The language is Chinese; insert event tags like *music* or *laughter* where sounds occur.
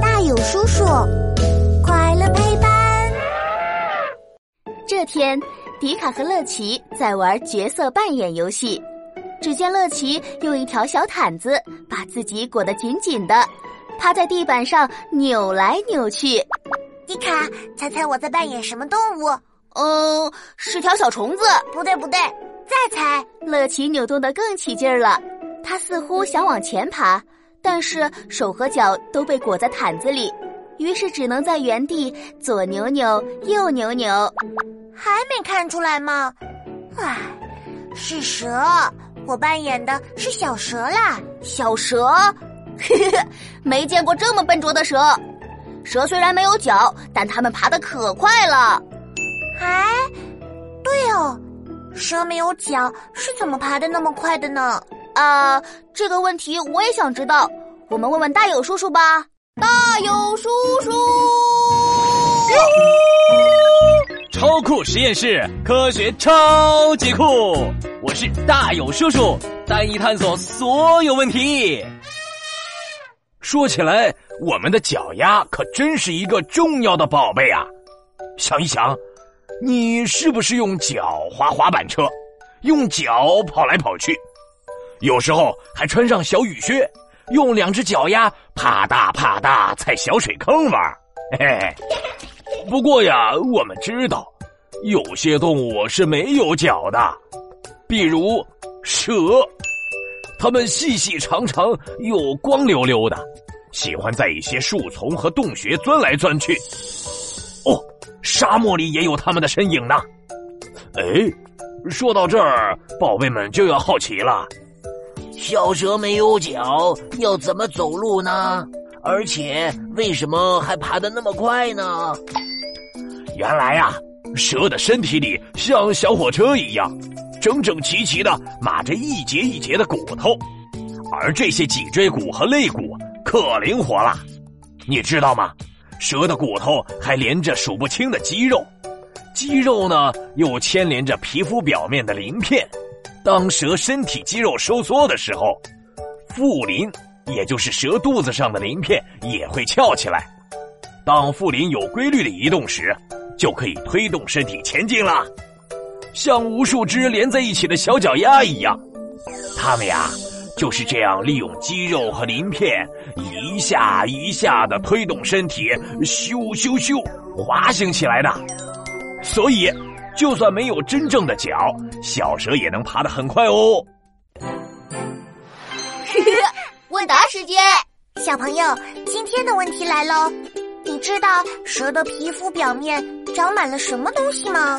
大有叔叔，快乐陪伴。这天，迪卡和乐奇在玩角色扮演游戏。只见乐奇用一条小毯子把自己裹得紧紧的，趴在地板上扭来扭去。迪卡，猜猜我在扮演什么动物？嗯，是条小虫子。不对，不对，再猜。乐奇扭动得更起劲儿了，他似乎想往前爬，但是手和脚都被裹在毯子里，于是只能在原地左扭扭，右扭扭。还没看出来吗？唉，是蛇。我扮演的是小蛇啦，小蛇，嘿 *laughs* 嘿没见过这么笨拙的蛇。蛇虽然没有脚，但它们爬得可快了。哎，对哦，蛇没有脚是怎么爬得那么快的呢？啊，这个问题我也想知道。我们问问大友叔叔吧。大友叔叔，超酷实验室，科学超级酷。我是大有叔叔，带你探索所有问题。说起来，我们的脚丫可真是一个重要的宝贝啊！想一想，你是不是用脚滑滑板车，用脚跑来跑去，有时候还穿上小雨靴，用两只脚丫啪嗒啪嗒踩小水坑玩？嘿嘿。不过呀，我们知道，有些动物是没有脚的。比如蛇，它们细细长长又光溜溜的，喜欢在一些树丛和洞穴钻来钻去。哦，沙漠里也有它们的身影呢。哎，说到这儿，宝贝们就要好奇了：小蛇没有脚，要怎么走路呢？而且为什么还爬得那么快呢？原来呀，蛇的身体里像小火车一样。整整齐齐的码着一节一节的骨头，而这些脊椎骨和肋骨可灵活了。你知道吗？蛇的骨头还连着数不清的肌肉，肌肉呢又牵连着皮肤表面的鳞片。当蛇身体肌肉收缩的时候，腹鳞，也就是蛇肚子上的鳞片也会翘起来。当腹鳞有规律的移动时，就可以推动身体前进了。像无数只连在一起的小脚丫一样，它们呀就是这样利用肌肉和鳞片一下一下的推动身体，咻咻咻滑行起来的。所以，就算没有真正的脚，小蛇也能爬得很快哦。*laughs* 问答时间，小朋友，今天的问题来喽！你知道蛇的皮肤表面长满了什么东西吗？